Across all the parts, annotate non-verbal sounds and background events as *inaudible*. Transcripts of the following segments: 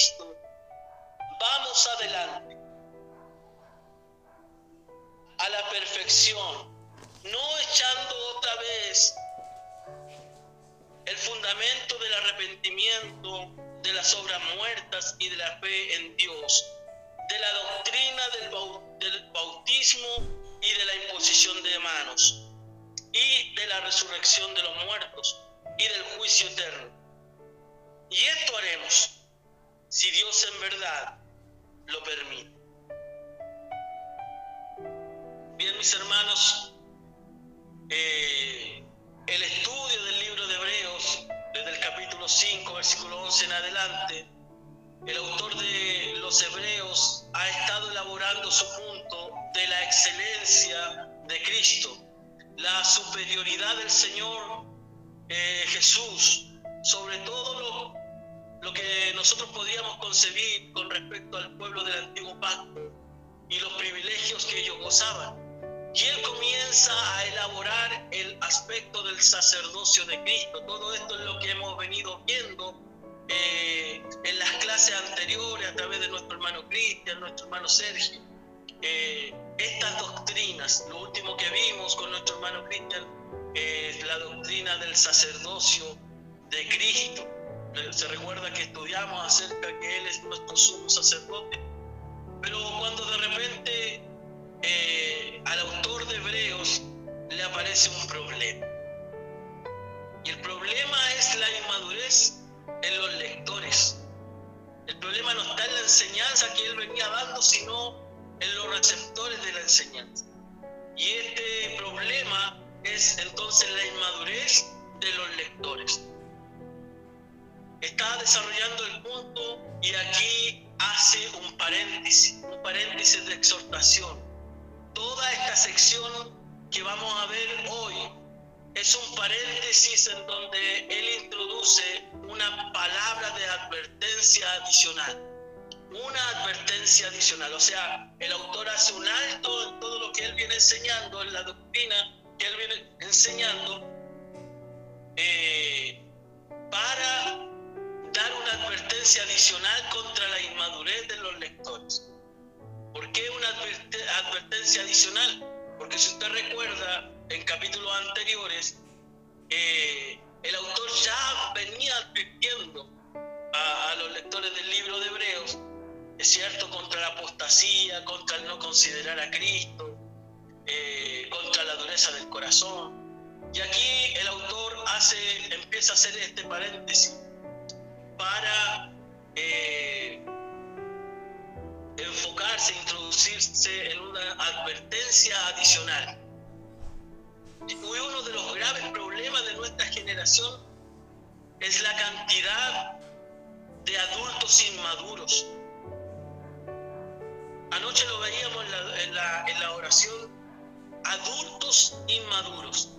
Cristo, vamos adelante. A la perfección, no echando otra vez el fundamento del arrepentimiento, de las obras muertas y de la fe en Dios, de la doctrina del bautismo y de la imposición de manos, y de la resurrección de los muertos y del juicio eterno. Y esto haremos si Dios en verdad lo permite. Bien, mis hermanos, eh, el estudio del libro de Hebreos, desde el capítulo 5, versículo 11 en adelante, el autor de los Hebreos ha estado elaborando su punto de la excelencia de Cristo, la superioridad del Señor eh, Jesús sobre todo lo, lo que nosotros podíamos concebir con respecto al pueblo del antiguo pacto y los privilegios que ellos gozaban. Y él comienza a elaborar el aspecto del sacerdocio de Cristo. Todo esto es lo que hemos venido viendo eh, en las clases anteriores a través de nuestro hermano Cristian, nuestro hermano Sergio. Eh, estas doctrinas, lo último que vimos con nuestro hermano Cristian, es la doctrina del sacerdocio de Cristo. Se recuerda que estudiamos acerca que Él es nuestro sumo sacerdote. Pero cuando de repente eh, al autor de Hebreos le aparece un problema. Y el problema es la inmadurez en los lectores. El problema no está en la enseñanza que él venía dando, sino en los receptores de la enseñanza. Y este problema es entonces la inmadurez de los lectores. Está desarrollando el punto y aquí hace un paréntesis, un paréntesis de exhortación. Toda esta sección que vamos a ver hoy es un paréntesis en donde él introduce una palabra de advertencia adicional. Una advertencia adicional. O sea, el autor hace un alto en todo lo que él viene enseñando en la doctrina que él viene enseñando eh, para dar una advertencia adicional contra la inmadurez de los lectores. ¿Por qué una advertencia adicional? Porque si usted recuerda en capítulos anteriores, eh, el autor ya venía advirtiendo a, a, los lectores del libro de Hebreos, es cierto, contra la apostasía, contra el no considerar a Cristo, eh, contra la dureza del corazón. Y aquí el autor hace, empieza a hacer este paréntesis para eh, enfocarse, introducirse en una advertencia adicional. Uno de los graves problemas de nuestra generación es la cantidad de adultos inmaduros. Anoche lo veíamos en la oración adultos inmaduros.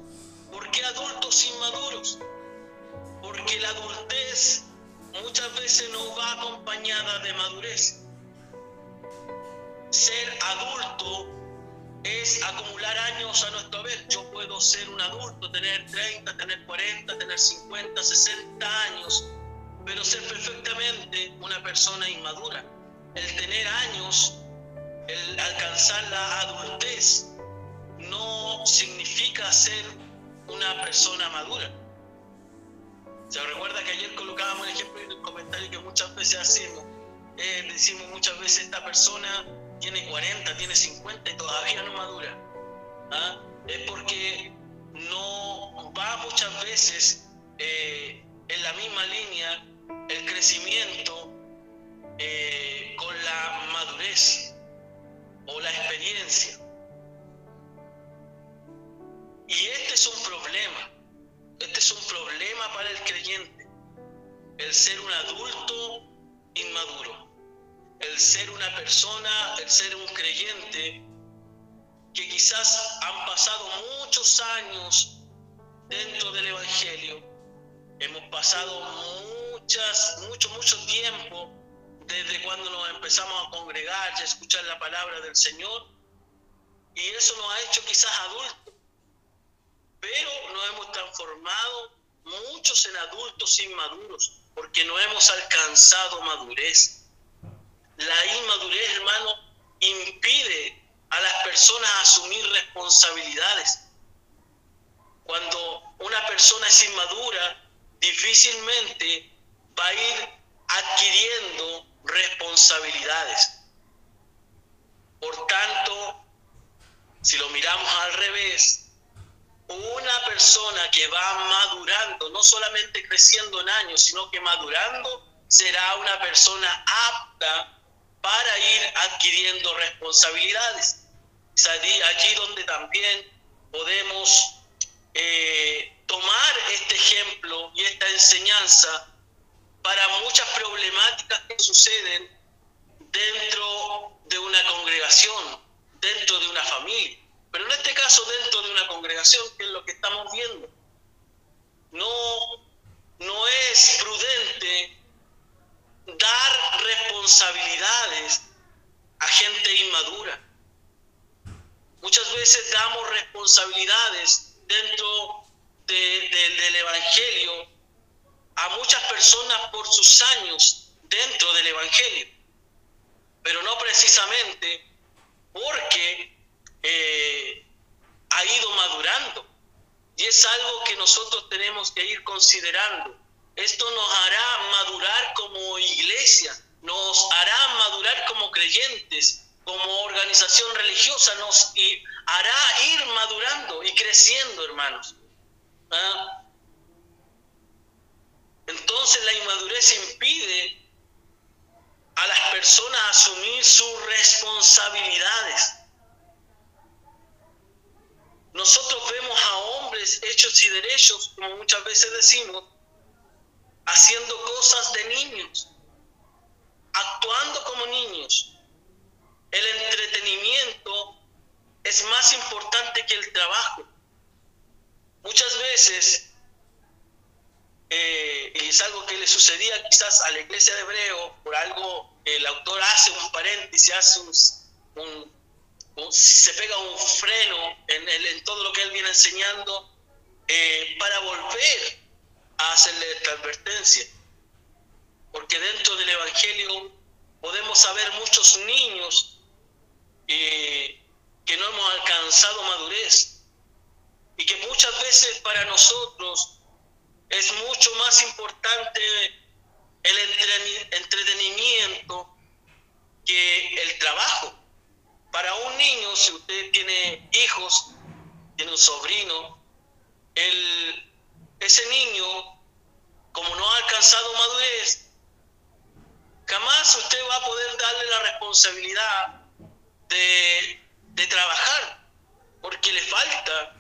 ¿Por qué adultos inmaduros? Porque la adultez muchas veces no va acompañada de madurez. Ser adulto es acumular años a nuestro vez. Yo puedo ser un adulto, tener 30, tener 40, tener 50, 60 años, pero ser perfectamente una persona inmadura. El tener años, el alcanzar la adultez, no significa ser una persona madura. Se recuerda que ayer colocábamos el ejemplo en el comentario que muchas veces hacemos. Eh, decimos muchas veces esta persona tiene 40, tiene 50 y todavía no madura. ¿Ah? Es porque no va muchas veces eh, en la misma línea el crecimiento eh, con la madurez o la experiencia. El ser un adulto inmaduro, el ser una persona, el ser un creyente que quizás han pasado muchos años dentro del Evangelio, hemos pasado muchas, mucho, mucho tiempo desde cuando nos empezamos a congregar y a escuchar la palabra del Señor, y eso nos ha hecho quizás adultos pero nos hemos transformado muchos en adultos inmaduros. porque no hemos alcanzado madurez. La inmadurez, hermano, impide a las personas asumir responsabilidades. Cuando una persona es inmadura, difícilmente va a ir adquiriendo responsabilidades. Por tanto, si lo miramos al revés, una persona que va madurando, no solamente creciendo en años, sino que madurando, será una persona apta para ir adquiriendo responsabilidades. Es allí, donde también podemos eh, tomar este ejemplo y esta enseñanza para muchas problemáticas que suceden dentro de una congregación, dentro de una familia. Pero en este caso dentro de una congregación, que es lo que estamos viendo. No, no es prudente dar responsabilidades a gente inmadura. Muchas veces damos responsabilidades dentro del Evangelio a muchas personas por sus años dentro del Evangelio, pero no precisamente porque eh, ha ido madurando. Y es algo que nosotros tenemos que ir considerando. Esto nos hará madurar como iglesia, nos hará madurar como creyentes, como organización religiosa, nos hará ir madurando y creciendo, hermanos. ¿Ah? Entonces la inmadurez impide a las personas asumir sus responsabilidades. Nosotros vemos a hombres hechos y derechos, como muchas veces decimos, haciendo cosas de niños, actuando como niños. El entretenimiento es más importante que el trabajo. Muchas veces, eh, y es algo que le sucedía quizás a la iglesia de Hebreo, por algo el autor hace un paréntesis, hace un se pega un freno en, en, todo lo que él viene enseñando eh, para volver a hacerle esta advertencia. Porque dentro del Evangelio podemos saber muchos niños eh, que no hemos alcanzado madurez y que muchas veces para nosotros es mucho más importante el entretenimiento que el trabajo. Para un niño, si usted tiene hijos, tiene un sobrino, el, ese niño, como no ha alcanzado madurez, jamás usted va a poder darle la responsabilidad de, de trabajar, porque le falta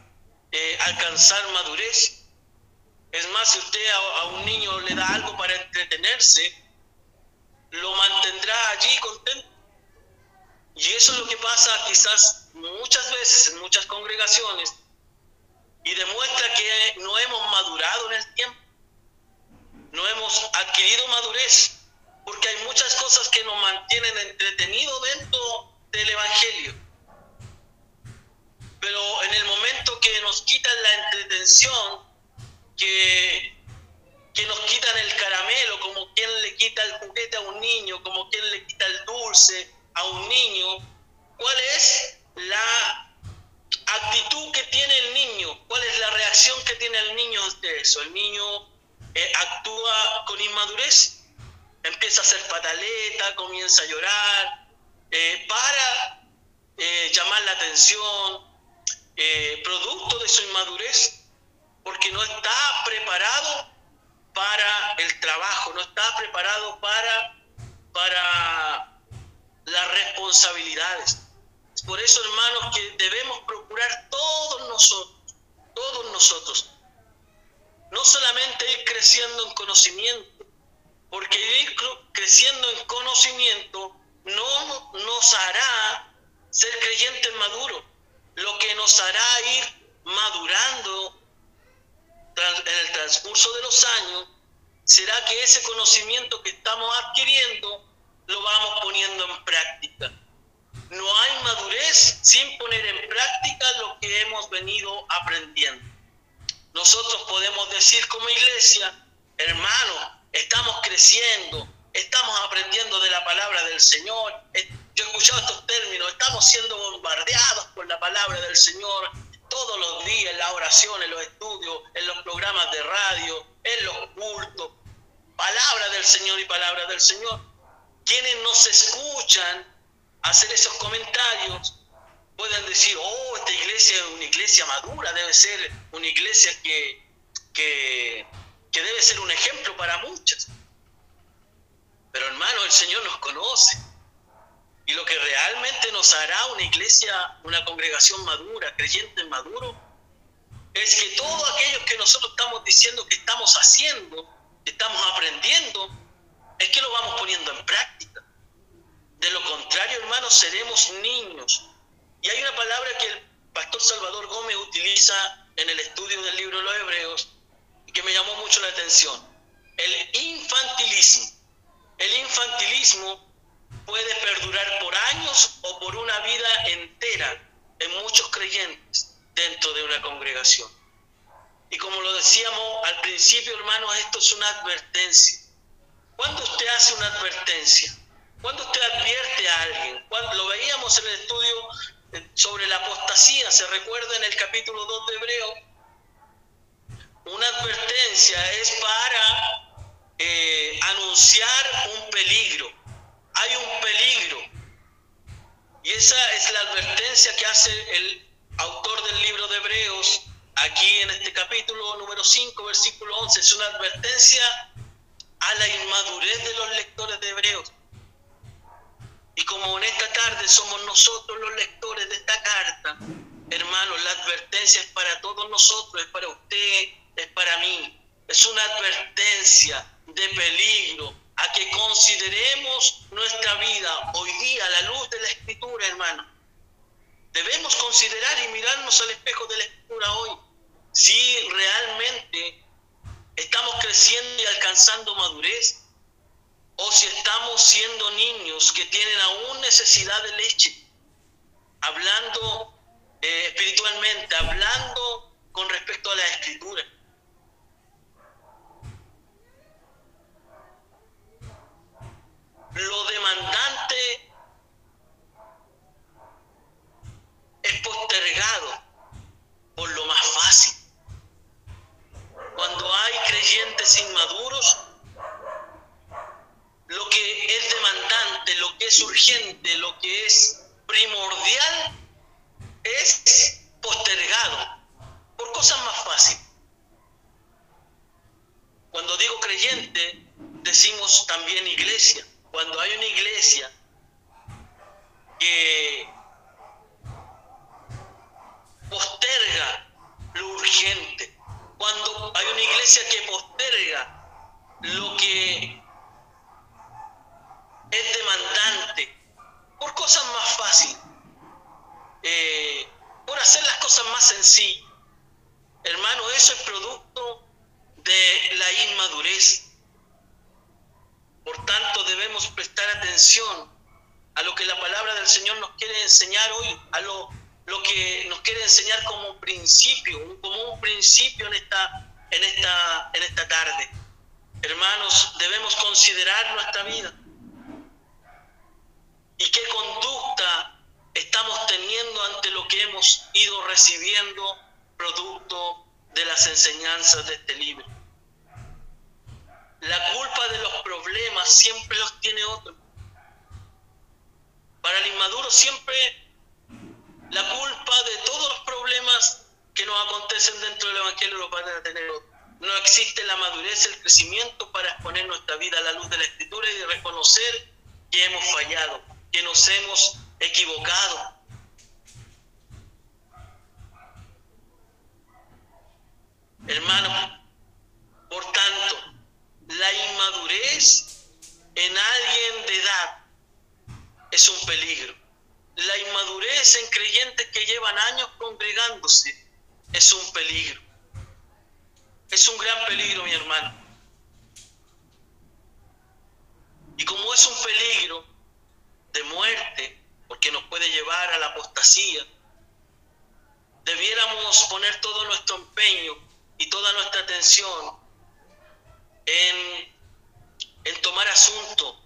eh, alcanzar madurez. Es más, si usted a, a, un niño le da algo para entretenerse, lo mantendrá allí contento. Y eso es lo que pasa quizás muchas veces en muchas congregaciones y demuestra que no hemos madurado en el tiempo, no hemos adquirido madurez, porque hay muchas cosas que nos mantienen entretenidos dentro del Evangelio. Pero en el momento que nos quitan la entretención, que, que nos quitan el caramelo, como quien le quita el juguete a un niño, como quien le quita el dulce, a un niño cuál es la actitud que tiene el niño, cuál es la reacción que tiene el niño ante eso. El niño eh, actúa con inmadurez, empieza a hacer pataleta, comienza a llorar, eh, para eh, llamar la atención, producto de su inmadurez, porque no está preparado para el trabajo, no está preparado para, para las responsabilidades. Es por eso, hermanos, que debemos procurar todos nosotros, todos nosotros, no solamente ir creciendo en conocimiento, porque ir creciendo en conocimiento no nos hará ser creyentes maduros, lo que nos hará ir madurando en el transcurso de los años será que ese conocimiento que estamos adquiriendo lo vamos poniendo en práctica. No hay madurez sin poner en práctica lo que hemos venido aprendiendo. Nosotros podemos decir como iglesia, hermano, estamos creciendo, estamos aprendiendo de la palabra del Señor. Eh, yo he escuchado estos términos, estamos siendo bombardeados por la palabra del Señor todos los días en la oración, en los estudios, en los programas de radio, en los cultos. Palabra del Señor y palabra del Señor. Quienes nos escuchan hacer esos comentarios pueden decir, oh, esta iglesia es una iglesia madura, debe ser una iglesia que, que, que debe ser un ejemplo para muchas. Pero hermano, el Señor nos conoce. Y lo que realmente nos hará una iglesia, una congregación madura, creyentes maduros, es que todos aquellos que nosotros estamos diciendo que estamos haciendo, que estamos aprendiendo, es que lo vamos poniendo en práctica. De lo contrario, hermanos, seremos niños. Y hay una palabra que el pastor Salvador Gómez utiliza en el estudio del libro de los Hebreos que me llamó mucho la atención. El infantilismo. El infantilismo puede perdurar por años o por una vida entera en muchos creyentes dentro de una congregación. Y como lo decíamos al principio, hermanos, esto es una advertencia. ¿Cuándo usted hace una advertencia? ¿Cuándo usted advierte a alguien? Cuando lo veíamos en el estudio eh, sobre la apostasía, se recuerda en el capítulo 2 de Hebreo, una advertencia es para eh, anunciar un peligro. Hay un peligro. Y esa es la advertencia que hace el autor del libro de Hebreos aquí en este capítulo número 5, versículo 11. Es una advertencia a la inmadurez de los lectores de Hebreos. Y como en esta tarde somos nosotros los lectores de esta carta, hermanos, la advertencia es para todos nosotros, es para usted, es para mí. Es una advertencia de peligro a que consideremos nuestra vida hoy día a la luz de la escritura, hermano. Debemos considerar y mirarnos al espejo de la escritura hoy si realmente estamos creciendo y alcanzando madurez o si estamos siendo niños que tienen aún necesidad de leche, hablando eh, espiritualmente, hablando con respecto a la escritura. Lo demandante es postergado por lo más fácil. Cuando hay creyentes inmaduros, lo que es demandante, lo que es urgente, lo que es primordial, es postergado por cosas más fáciles. Cuando digo creyente, decimos también iglesia. Cuando hay una iglesia que posterga lo urgente, cuando hay una iglesia que posterga lo que es demandante, por cosas más fáciles, eh, por hacer las cosas más sencillas. Hermano, eso es producto de la inmadurez. Por tanto, debemos prestar atención a lo que la palabra del Señor nos quiere enseñar hoy, a lo, lo que nos quiere enseñar como principio, como un principio en esta, en esta, en esta tarde. Hermanos, debemos considerar nuestra vida y qué conducta estamos teniendo ante lo que hemos ido recibiendo producto de las enseñanzas de este libro. La culpa de los problemas siempre los tiene otro. Para el inmaduro siempre la culpa de todos los problemas que nos acontecen dentro del Evangelio los van a tener. No existe la madurez, el crecimiento para exponer nuestra vida a la luz de la Escritura y de reconocer que hemos fallado, que nos hemos equivocado. Hermano, por tanto, la inmadurez en alguien de edad es un peligro. La inmadurez en creyentes que llevan años congregándose es un peligro. Es un gran peligro, mi hermano. Y como es un peligro de muerte, porque nos puede llevar a la apostasía, debiéramos poner todo nuestro empeño y toda nuestra atención en en tomar asunto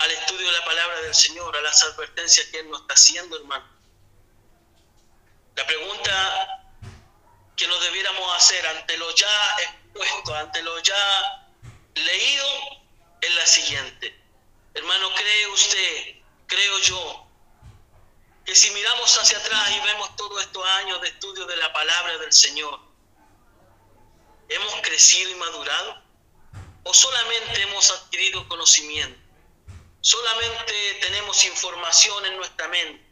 al estudio de la palabra del Señor, a las advertencias que Él nos está haciendo, hermano. La pregunta que nos debiéramos hacer ante lo ya expuesto, ante lo ya leído, es la siguiente. Hermano, ¿cree usted, creo yo, que si miramos hacia atrás y vemos todos estos años de estudio de la palabra del Señor, ¿hemos crecido y madurado? ¿O solamente hemos adquirido conocimiento? Solamente tenemos información en nuestra mente.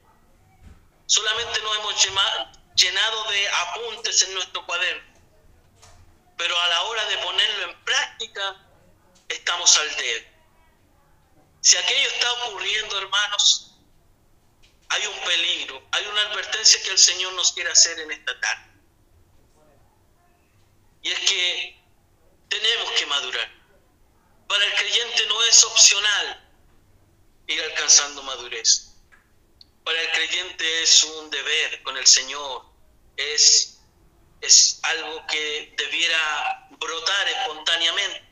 Solamente nos hemos llenado de apuntes en nuestro cuaderno. Pero a la hora de ponerlo en práctica, estamos al dedo. Si aquello está ocurriendo, hermanos, hay un peligro, hay una advertencia que el Señor nos quiere hacer en esta tarde. Y es que tenemos que madurar. Para el creyente no es opcional ir alcanzando madurez. Para el creyente es un deber con el Señor, es, es algo que debiera brotar espontáneamente.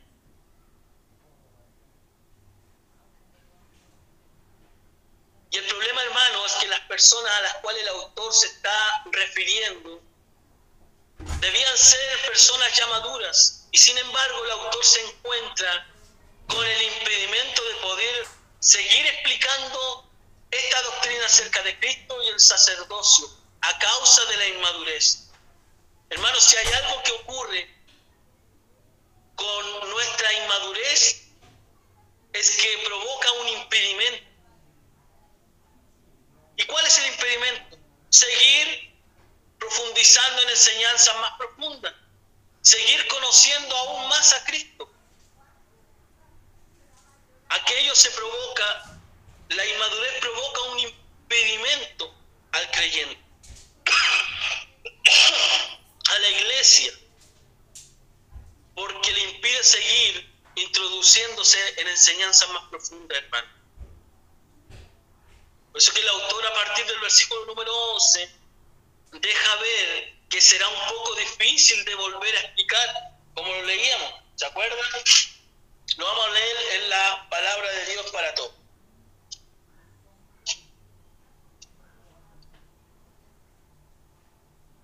Y el problema, hermano, es que las personas a las cuales el autor se está refiriendo debían ser personas ya maduras. Y sin embargo, el autor se encuentra con el impedimento de poder seguir explicando esta doctrina acerca de Cristo y el sacerdocio a causa de la inmadurez. Hermanos, si hay algo que ocurre con nuestra inmadurez, es que provoca un impedimento. ¿Y cuál es el impedimento? Seguir profundizando en enseñanzas más profundas, seguir conociendo aún más a Cristo aquello se provoca, la inmadurez provoca un impedimento al creyente, a la iglesia, porque le impide seguir introduciéndose en enseñanzas más profundas, hermano. Por eso que el autor a partir del versículo número 11 deja ver que será un poco difícil de volver a explicar como lo leíamos, ¿se acuerdan? Lo vamos a leer en la palabra de Dios para todos.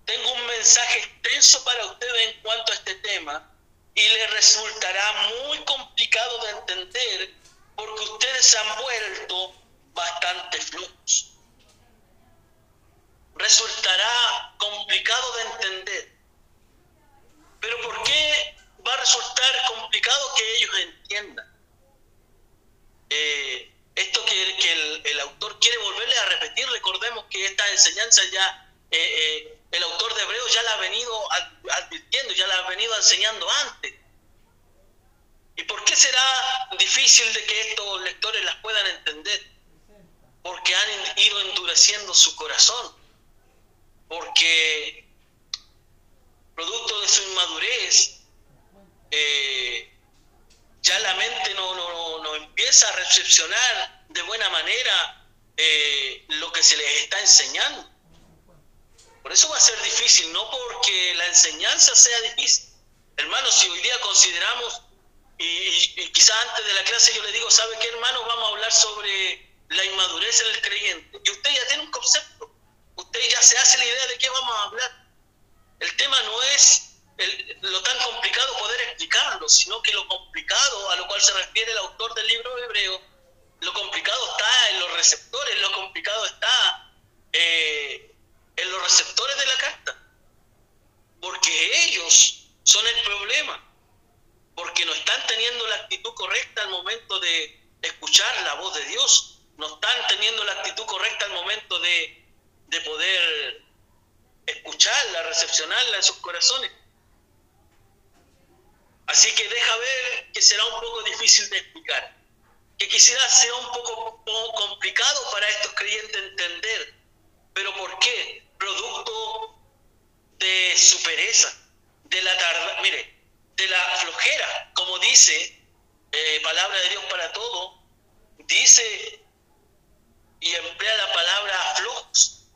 Tengo un mensaje extenso para ustedes en cuanto a este tema y les resultará muy complicado de entender porque ustedes han vuelto bastante flujos. Resultará complicado de entender. Pero ¿por qué va a resultar complicado que ellos entiendan. Eh, esto que, el, autor quiere volverle a repetir, recordemos que esta enseñanza ya, eh, eh, el autor de Hebreos ya la ha venido advirtiendo, ya la ha venido enseñando antes. ¿Y por qué será difícil de que estos lectores las puedan entender? Porque han ido endureciendo su corazón, porque producto de su inmadurez, eh, ya la mente no, no, no, empieza a recepcionar de buena manera eh, lo que se les está enseñando. Por eso va a ser difícil, no porque la enseñanza sea difícil. Hermanos, si hoy día consideramos, y, y, quizás antes de la clase yo le digo, ¿sabe qué hermanos? Vamos a hablar sobre la inmadurez en el creyente. Y usted ya tiene un concepto, usted ya se hace la idea de qué vamos a hablar. El tema no es lo tan complicado poder explicarlo, sino que lo complicado a lo cual se refiere el autor del libro hebreo, lo complicado está en los receptores, lo complicado está eh, en los receptores de la carta, porque ellos son el problema, porque no están teniendo la actitud correcta al momento de escuchar la voz de Dios, no están teniendo la actitud correcta al momento de, de poder escucharla, recepcionarla en sus corazones. Así que deja ver que será un poco difícil de explicar, que quizás sea un poco, complicado para estos creyentes entender. ¿Pero por qué? Producto de su pereza, de la tarde, mire, de la flojera, como dice eh, palabra de Dios para todo, dice y emplea la palabra flojos.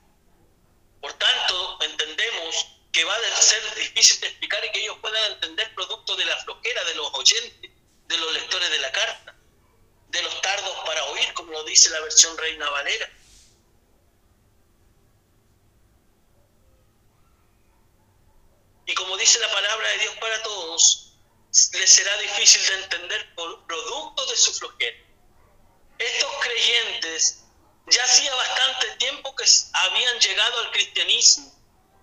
Por tanto, entendemos que va a ser difícil de explicar y que ellos puedan entender producto de la flojera de los oyentes, de los lectores de la carta, de los tardos para oír, como lo dice la versión Reina Valera. Y como dice la palabra de Dios para todos, les será difícil de entender producto de su flojera. Estos creyentes ya hacía bastante tiempo que habían llegado al cristianismo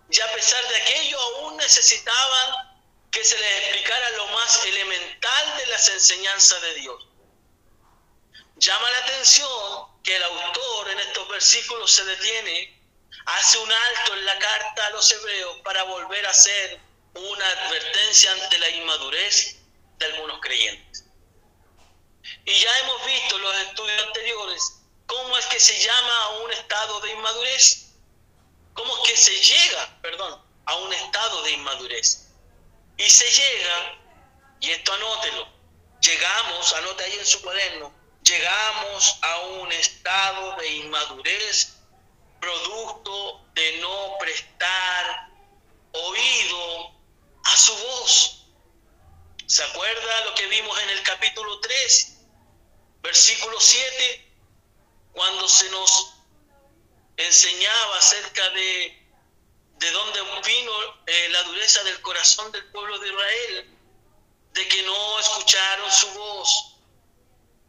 y a pesar de aquello aún necesitaban que se les explicara lo más elemental de las enseñanzas de Dios. Llama la atención que el autor en estos versículos se detiene, hace un alto en la carta a los hebreos para volver a hacer una advertencia ante la inmadurez de algunos creyentes. Y ya hemos visto los estudios anteriores cómo es que se llama a un estado de inmadurez, cómo es que se llega, perdón, a un estado de inmadurez. Y se llega, y esto anótelo, llegamos, anote ahí en su cuaderno, llegamos a un estado de inmadurez producto de no prestar oído a su voz. ¿Se acuerda lo que vimos en el capítulo 3, versículo 7? Cuando se nos enseñaba acerca de, de dónde vino eh, la dureza del corazón del pueblo de Israel, de que no escucharon su voz,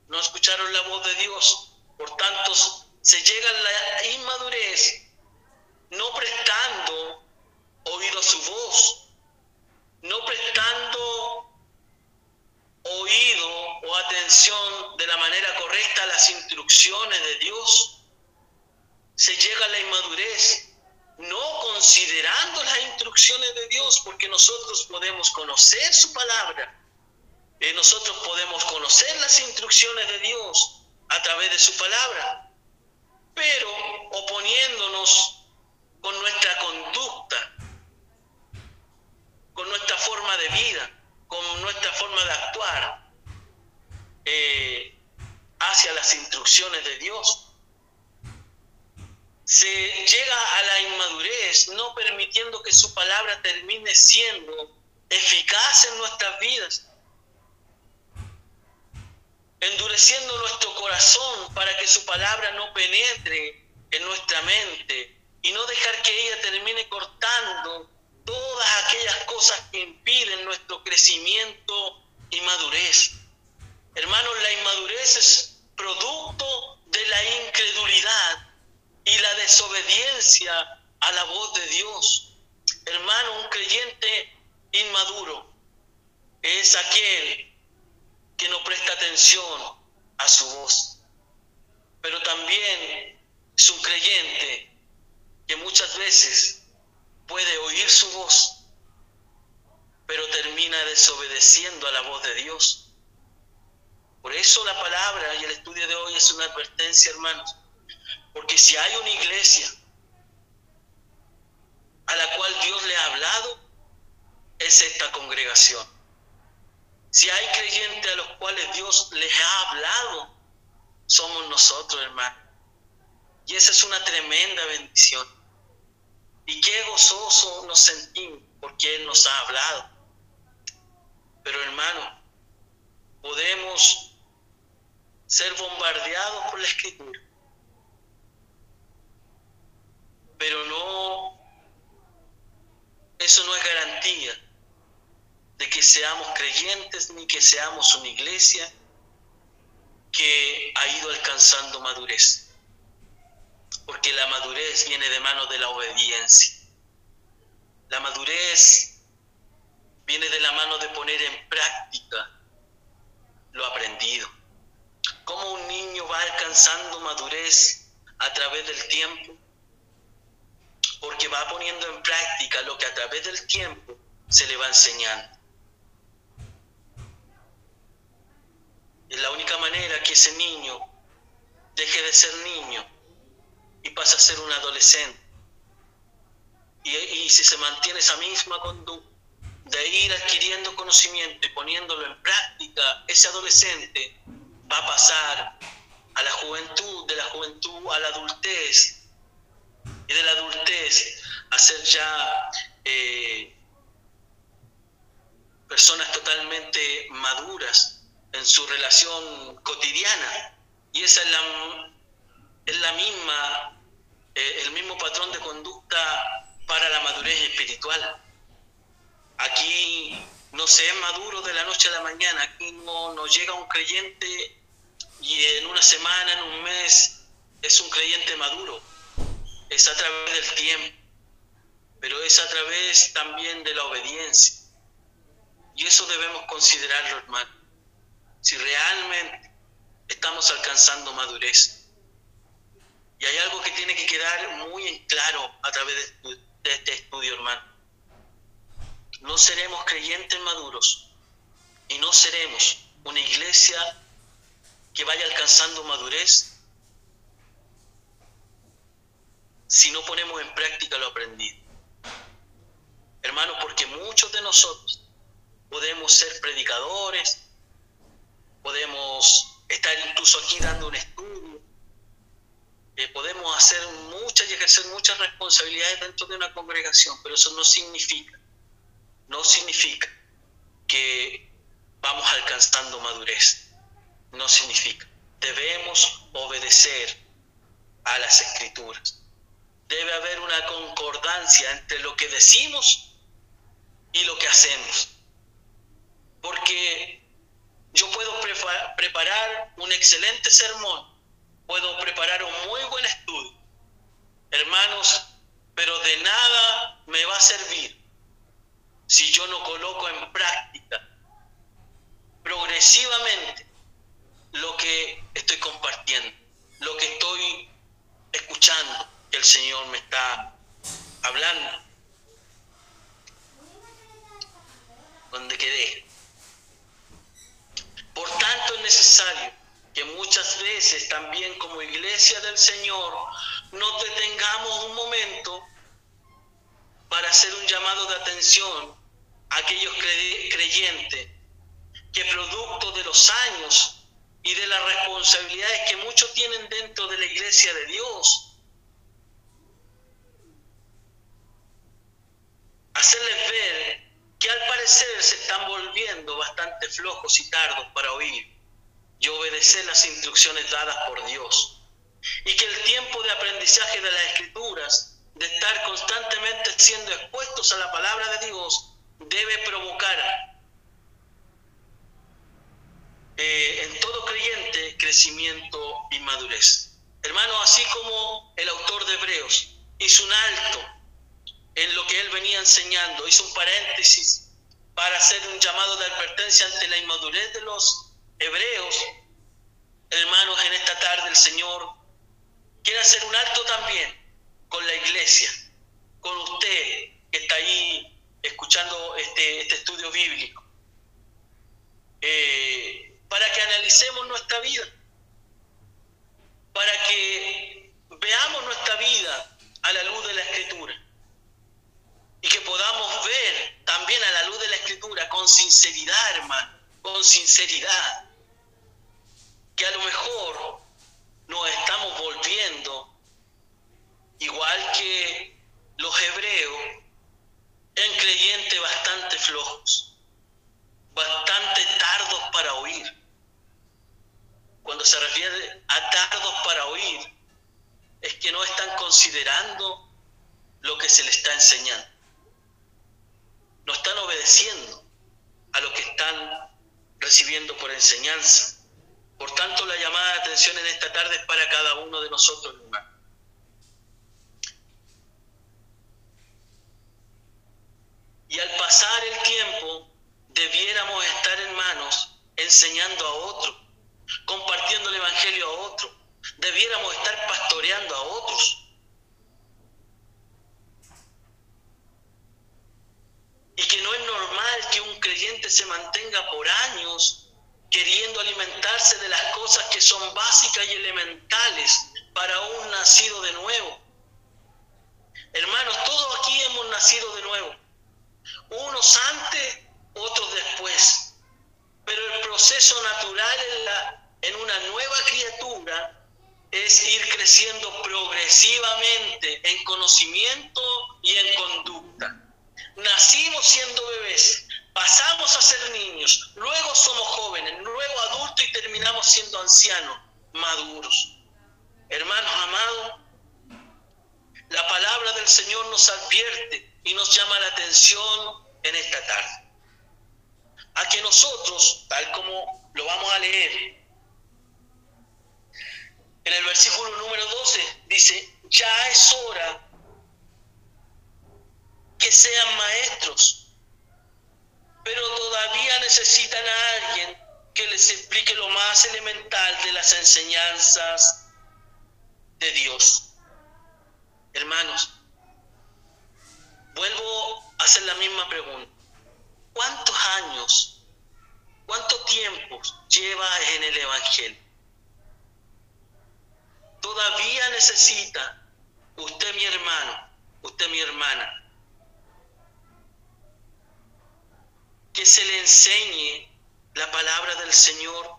no escucharon la voz de Dios. Por tanto, se llega a la inmadurez no prestando oído a su voz, no prestando oído o atención de la manera correcta a las instrucciones de Dios. Se llega a la inmadurez no considerando las instrucciones de Dios, porque nosotros podemos conocer su palabra, eh, nosotros podemos conocer las instrucciones de Dios a través de su palabra, pero oponiéndonos con nuestra conducta, con nuestra forma de vida, con nuestra forma de actuar eh, hacia las instrucciones de Dios. Se llega a la inmadurez no permitiendo que su palabra termine siendo eficaz en nuestras vidas, endureciendo nuestro corazón para que su palabra no penetre en nuestra mente y no dejar que ella termine cortando todas aquellas cosas que impiden nuestro crecimiento y madurez. Hermanos, la inmadurez es producto de la incredulidad y la desobediencia a la voz de Dios. Hermano, un creyente inmaduro es aquel que no presta atención a su voz. Pero también es un creyente que muchas veces puede oír su voz, pero termina desobedeciendo a la voz de Dios. Por eso la palabra y el estudio de hoy es una advertencia, hermanos. Porque si hay una iglesia a la cual Dios le ha hablado, es esta congregación. Si hay creyentes a los cuales Dios les ha hablado, somos nosotros, hermano. Y esa es una tremenda bendición. Y qué gozoso nos sentimos porque Él nos ha hablado. Pero hermano, podemos ser bombardeados por la escritura. Pero no, eso no es garantía de que seamos creyentes ni que seamos una iglesia que ha ido alcanzando madurez porque la madurez viene de mano de la obediencia. La madurez viene de la mano de poner en práctica lo aprendido. ¿Cómo un niño va alcanzando madurez a través del tiempo? Porque va poniendo en práctica lo que a través del tiempo se le va enseñando. Es la única manera que ese niño deje de ser niño y pasa a ser un adolescente. Y, si se mantiene esa misma conducta de ir adquiriendo conocimiento y poniéndolo en práctica, ese adolescente va a pasar a la juventud, de la juventud a la adultez, y de la adultez a ser ya eh, personas totalmente maduras en su relación cotidiana. Y esa es la, es la misma, eh, el mismo patrón de conducta para la madurez espiritual. Aquí no se es maduro de la noche a la mañana, aquí no, no llega un creyente y en una semana, en un mes, es un creyente maduro. Es a través del tiempo, pero es a través también de la obediencia. Y eso debemos considerarlo, hermano. Si realmente estamos alcanzando madurez. Y hay algo que tiene que quedar muy claro a través de este estudio, hermano. No seremos creyentes maduros y no seremos una iglesia que vaya alcanzando madurez si no ponemos en práctica lo aprendido. Hermanos, porque muchos de nosotros podemos ser predicadores, podemos estar incluso aquí dando un estudio, eh, podemos hacer muchas y ejercer muchas responsabilidades dentro de una congregación, pero eso no significa, no significa que vamos alcanzando madurez, no significa. Debemos obedecer a las escrituras. Debe haber una concordancia entre lo que decimos y lo que hacemos. Porque yo puedo preparar un excelente sermón, puedo preparar un muy buen estudio, hermanos, pero de nada me va a servir si yo no coloco en práctica progresivamente lo que estoy compartiendo, lo que estoy escuchando el Señor me está hablando. Donde quedé. Por tanto es necesario que muchas veces también como iglesia del Señor nos detengamos un momento para hacer un llamado de atención a aquellos creyentes que producto de los años y de las responsabilidades que muchos tienen dentro de la iglesia de Dios, hacerles ver que al parecer se están volviendo bastante flojos y tardos para oír y obedecer las instrucciones dadas por Dios. Y que el tiempo de aprendizaje de las escrituras, de estar constantemente siendo expuestos a la palabra de Dios, debe provocar eh, en todo creyente crecimiento y madurez. Hermano, así como el autor de Hebreos hizo un alto en lo que él venía enseñando. Hizo un paréntesis para hacer un llamado de advertencia ante la inmadurez de los hebreos. Hermanos, en esta tarde el Señor quiere hacer un alto también con la iglesia, con usted que está ahí escuchando este, este estudio bíblico, eh, para que analicemos nuestra vida, para que veamos nuestra vida a la luz de la escritura y que podamos ver también a la luz de la escritura con sinceridad, hermano, con sinceridad, que a lo mejor nos estamos volviendo igual que los hebreos en creyentes bastante flojos, bastante tardos para oír. Cuando se refiere a tardos para oír, es que no están considerando lo que se les está enseñando no están obedeciendo a lo que están recibiendo por enseñanza. Por tanto, la llamada de atención en esta tarde es para cada uno de nosotros, hermano. Y al pasar el tiempo, debiéramos estar en manos enseñando a otro, compartiendo el Evangelio a otro. Debiéramos estar pastoreando a otros. Y que no es normal que un creyente se mantenga por años queriendo alimentarse de las cosas que son básicas y elementales para un nacido de nuevo. Hermanos, todos aquí hemos nacido de nuevo, unos antes, otros después, pero el proceso natural en, la, en una nueva criatura es ir creciendo progresivamente en conocimiento y en conducta. Nacimos siendo bebés, pasamos a ser niños, luego somos jóvenes, luego adultos y terminamos siendo ancianos, maduros. Hermanos amados, la palabra del Señor nos advierte y nos llama la atención en esta tarde. A que nosotros, tal como lo vamos a leer, en el versículo número 12 dice, ya es hora que sean maestros pero todavía necesitan a alguien que les explique lo más elemental de las enseñanzas de Dios. Hermanos, vuelvo a hacer la misma pregunta. ¿Cuántos años, cuánto tiempo lleva en el Evangelio? Todavía necesita usted mi hermano, usted mi hermana, que se le enseñe la palabra del Señor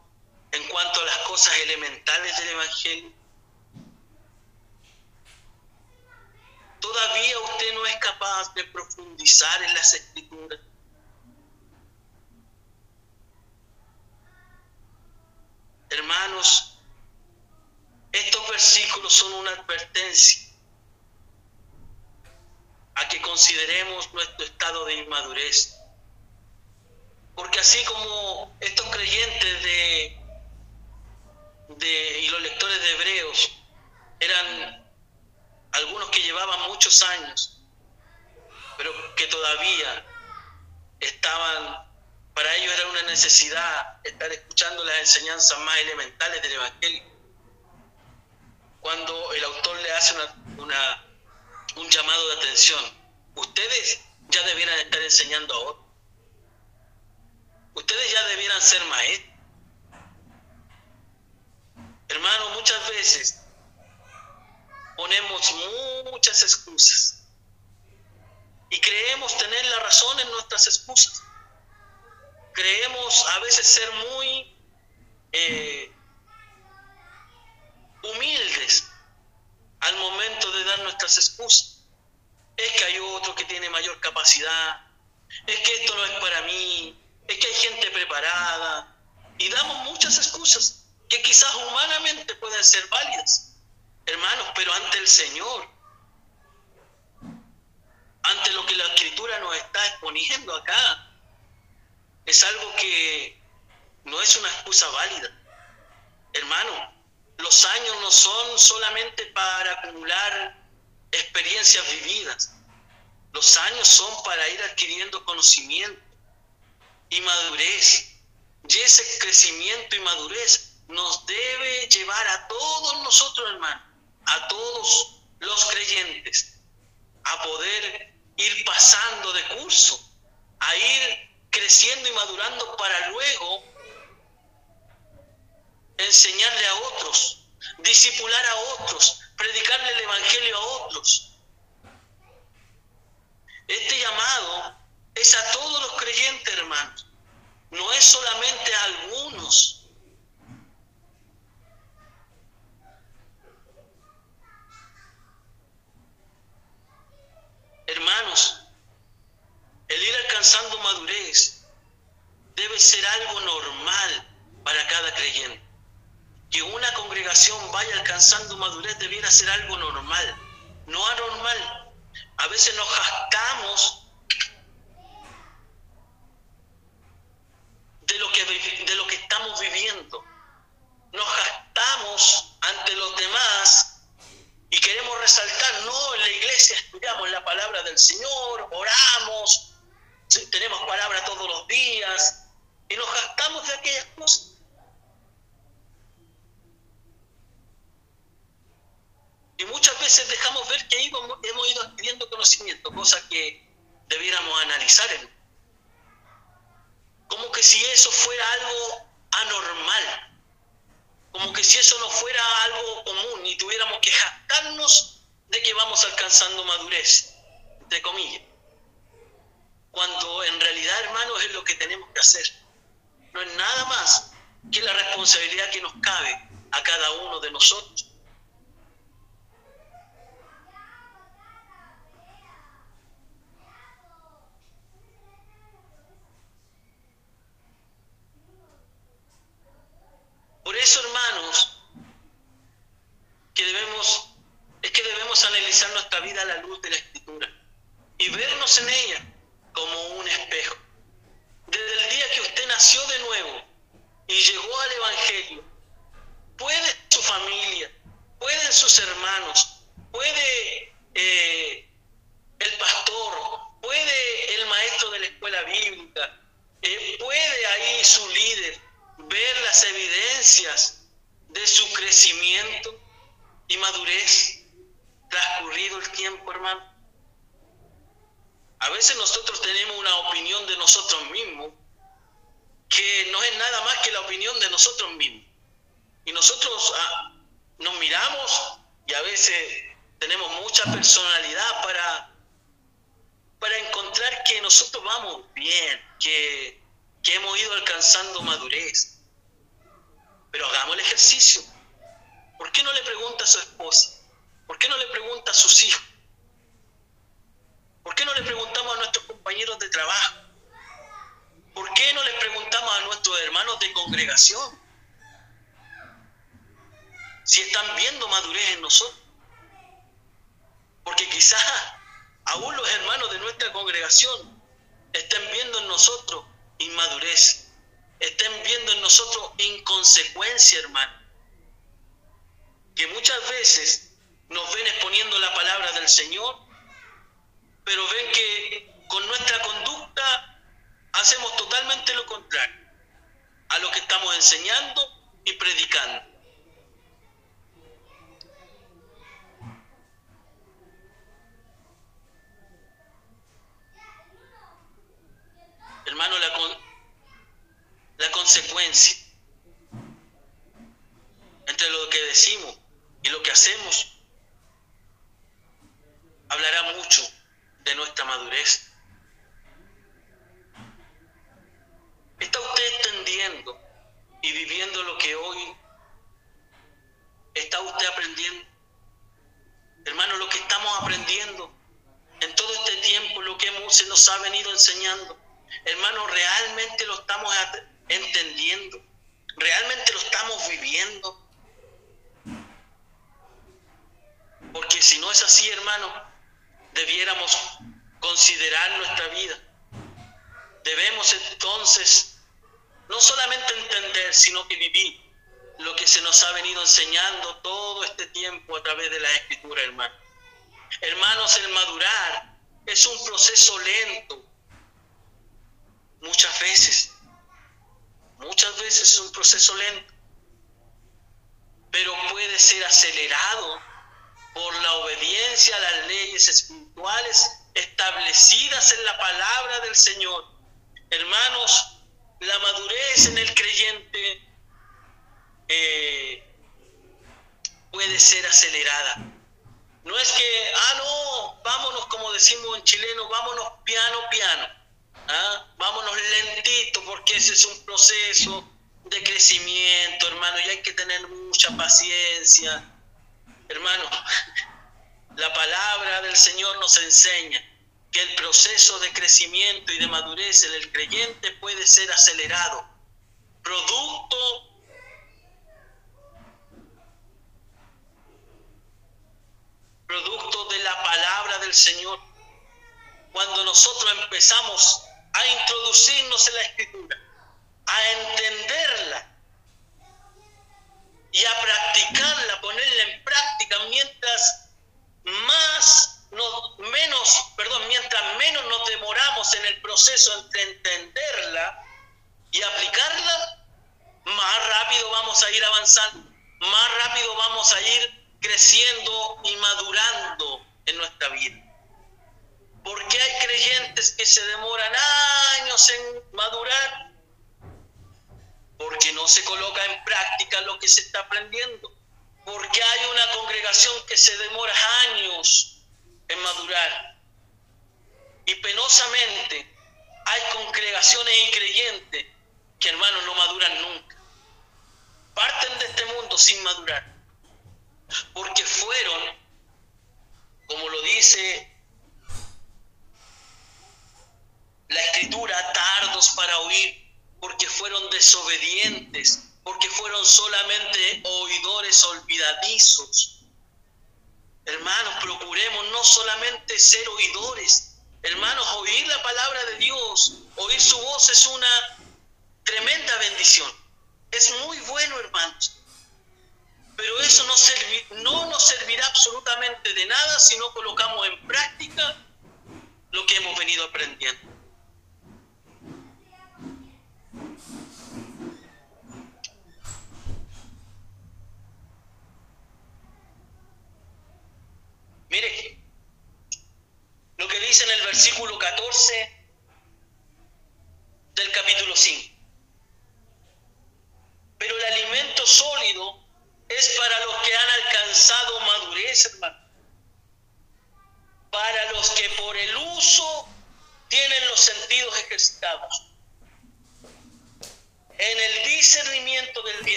en cuanto a las cosas elementales del Evangelio. Todavía usted no es capaz de profundizar en las escrituras. Hermanos, estos versículos son una advertencia a que consideremos nuestro estado de inmadurez porque así como estos creyentes de, de, y los lectores de Hebreos eran algunos que llevaban muchos años, pero que todavía estaban, para ellos era una necesidad estar escuchando las enseñanzas más elementales del Evangelio. Cuando el autor le hace una, un llamado de atención, ustedes ya debieran estar enseñando a otros Ustedes ya debieran ser maestros. Hermano, muchas veces ponemos muchas excusas y creemos tener la razón en nuestras excusas. Creemos a veces ser muy eh, humildes al momento de dar nuestras excusas. Es que hay otro que tiene mayor capacidad, es que esto no es para mí, es que hay gente preparada y damos muchas excusas que quizás humanamente pueden ser válidas, hermanos, pero ante el Señor, ante lo que la Escritura nos está exponiendo acá, es algo que no es una excusa válida. Hermano, los años no son solamente para acumular experiencias vividas. Los años son para ir adquiriendo conocimiento y madurez. Y ese crecimiento y madurez nos debe llevar a todos nosotros, hermanos, a todos los creyentes, a poder ir pasando de curso, a ir creciendo y madurando para luego enseñarle a otros, disipular a otros, predicarle el Evangelio a otros. Este llamado es a todos los creyentes, hermanos. No es solamente a algunos. Hermanos, el ir alcanzando madurez debe ser algo normal para cada creyente. Que una congregación vaya alcanzando madurez debiera ser algo normal, no anormal. A veces nos jactamos de lo que, de lo que estamos viviendo. Nos gastamos ante los demás y queremos resaltar, no, en la iglesia estudiamos la palabra del Señor, oramos, tenemos palabra todos los días y nos gastamos de aquellas cosas. Y muchas veces dejamos ver que hemos ido adquiriendo conocimiento, cosa que debiéramos analizar en como que si eso fuera algo anormal, como que si eso no fuera algo común y tuviéramos que jactarnos de que vamos alcanzando madurez, de comillas. Cuando en realidad, hermanos, es lo que tenemos que hacer. No es nada más que la responsabilidad que nos cabe a cada uno de nosotros Por eso, hermanos, que debemos, es que debemos analizar nuestra vida a la luz de la Escritura y vernos en ella como un espejo. Desde el día que usted nació de nuevo y llegó al Evangelio, puede su familia, pueden sus hermanos, puede eh, el pastor, puede el maestro de la escuela bíblica, eh, puede ahí su líder, ver las evidencias de su crecimiento y madurez transcurrido el tiempo, hermano. A veces nosotros tenemos una opinión de nosotros mismos que no es nada más que la opinión de nosotros mismos. Y nosotros ah, nos miramos y a veces tenemos mucha personalidad para, para encontrar que nosotros vamos bien, que, que hemos ido alcanzando madurez. Pero hagamos el ejercicio. ¿Por qué no le pregunta a su esposa? ¿Por qué no le pregunta a sus hijos? ¿Por qué no le preguntamos a nuestros compañeros de trabajo? ¿Por qué no les preguntamos a nuestros hermanos de congregación? Si están viendo madurez en nosotros. Porque quizás aún los hermanos de nuestra congregación estén viendo en nosotros inmadurez, estén viendo en nosotros inconsecuencia, hermano. Que muchas veces nos ven exponiendo la palabra del Señor, pero ven que con nuestra conducta hacemos totalmente lo contrario a lo que estamos enseñando y predicando. Hermano, la, la consecuencia entre lo que decimos y lo que hacemos hablará mucho de nuestra madurez. ¿Está usted entendiendo y viviendo lo que hoy está usted aprendiendo? Hermano, lo que estamos aprendiendo en todo este tiempo, lo que se nos ha venido enseñando, hermano, realmente lo estamos entendiendo, realmente lo estamos viviendo. Porque si no es así, hermano, debiéramos considerar nuestra vida. Debemos entonces no solamente entender, sino que vivir lo que se nos ha venido enseñando todo este tiempo a través de la escritura, hermano. Hermanos, el madurar es un proceso lento, muchas veces, muchas veces es un proceso lento, pero puede ser acelerado por la obediencia a las leyes espirituales establecidas en la palabra del Señor. Hermanos, la madurez en el creyente eh, puede ser acelerada. No es que, ah, no, vámonos como decimos en chileno, vámonos piano, piano. ¿Ah? Vámonos lentito porque ese es un proceso de crecimiento, hermano, y hay que tener mucha paciencia Hermano, *laughs* la palabra del Señor nos enseña que el proceso de crecimiento y de madurez en el creyente puede ser acelerado, producto producto de la palabra del Señor. Cuando nosotros empezamos a introducirnos en la escritura, a entenderla, y a practicarla, ponerla en práctica mientras más no, menos, perdón, mientras menos nos demoramos en el proceso entre entenderla y aplicarla, más rápido vamos a ir avanzando, más rápido vamos a ir creciendo y madurando en nuestra vida. Porque hay creyentes que se demoran años en madurar porque no se coloca en práctica lo que se está aprendiendo, porque hay una congregación que se demora años en madurar. Y penosamente hay congregaciones y creyentes que hermanos no maduran nunca. Parten de este mundo sin madurar, porque fueron, como lo dice la escritura, tardos para oír, porque fueron desobedientes, porque fueron solamente oidores olvidadizos. Hermanos, procuremos no solamente ser oidores, hermanos, oír la palabra de Dios, oír su voz es una tremenda bendición. Es muy bueno, hermanos. Pero eso no, servi no nos servirá absolutamente de nada si no colocamos en práctica lo que hemos venido aprendiendo. en el versículo 14 del capítulo 5.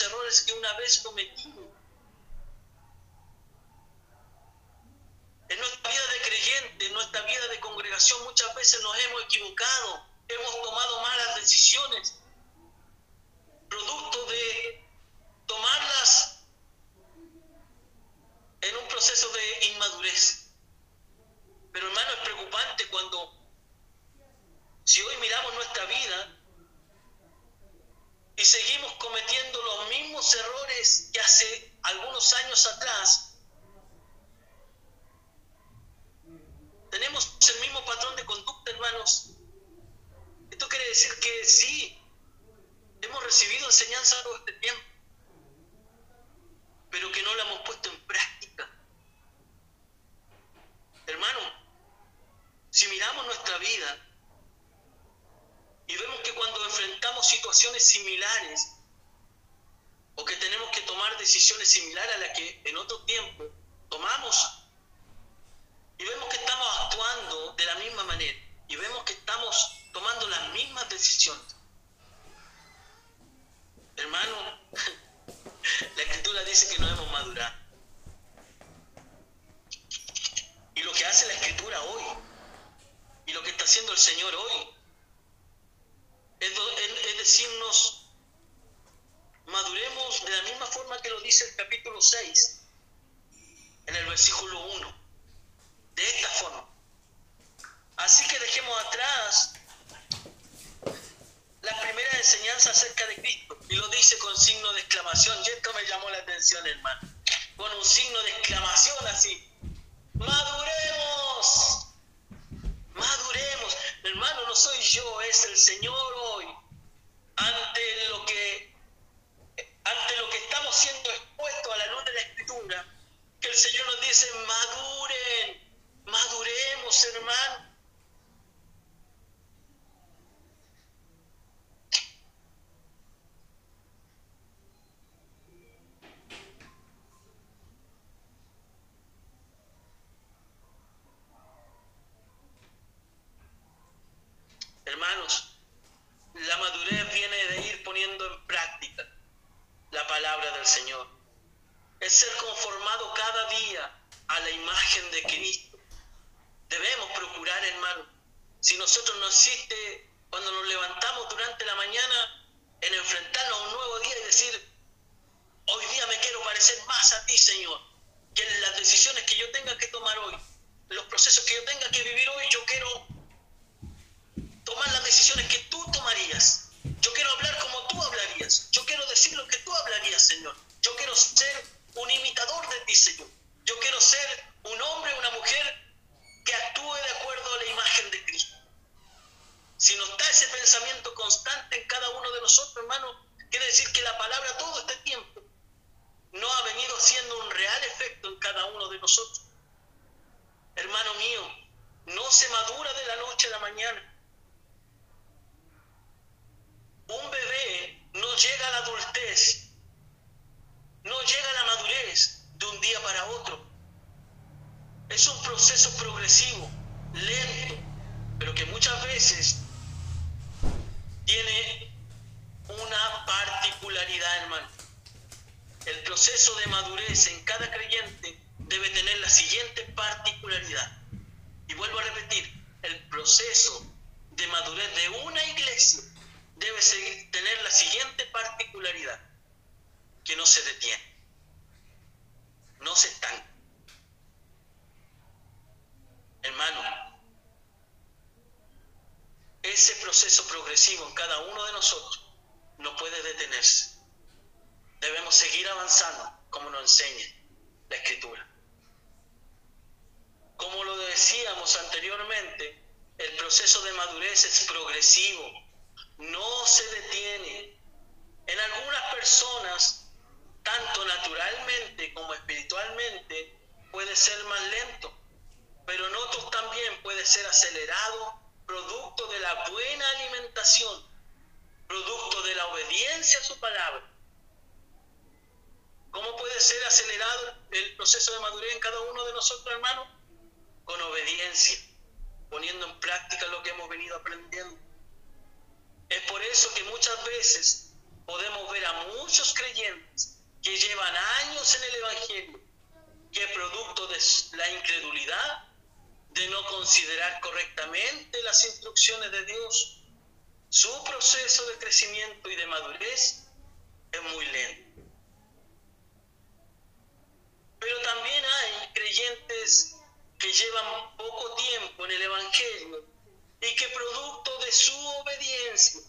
errores que una vez cometí. Existe, cuando nos levantamos durante la mañana, en enfrentarnos a un nuevo día y decir, hoy día me quiero parecer más a ti, Señor, que en las decisiones que yo tenga que tomar hoy, los procesos que yo tenga que vivir hoy, yo quiero tomar las decisiones que tú tomarías. Yo quiero hablar como tú hablarías. Yo quiero decir lo que tú hablarías, Señor. Yo quiero ser un imitador de ti, Señor. Yo quiero ser un hombre, una mujer que actúe de acuerdo a la imagen de Cristo. Si no está ese pensamiento constante en cada uno de nosotros, hermano, quiere decir que la palabra todo este tiempo no ha venido haciendo un real efecto en cada uno de nosotros. Hermano mío, no se madura de la noche a la mañana. Un bebé no llega a la adultez, no llega a la madurez de un día para otro. Es un proceso progresivo, lento, pero que muchas veces tiene una particularidad, hermano. El proceso de madurez en cada creyente debe tener la siguiente particularidad. Y vuelvo a repetir, el proceso de madurez de una iglesia debe tener la siguiente particularidad, que no se detiene, no se estanca. Hermano, ese proceso progresivo en cada uno de nosotros no puede detenerse. Debemos seguir avanzando como nos enseña la escritura. Como lo decíamos anteriormente, el proceso de madurez es progresivo, no se detiene. En algunas personas, tanto naturalmente como espiritualmente, puede ser más lento, pero en otros también puede ser acelerado, producto de la buena alimentación, producto de la obediencia a su palabra. ¿Cómo puede ser acelerado el proceso de madurez en cada uno de nosotros, hermanos? Con obediencia, poniendo en práctica lo que hemos venido aprendiendo. Es por eso que muchas veces podemos ver a muchos creyentes que llevan años en el Evangelio, que producto de la incredulidad, de no considerar correctamente las instrucciones de Dios, su proceso de crecimiento y de madurez es muy lento. Pero también hay creyentes que llevan poco tiempo en el Evangelio y que producto de su obediencia,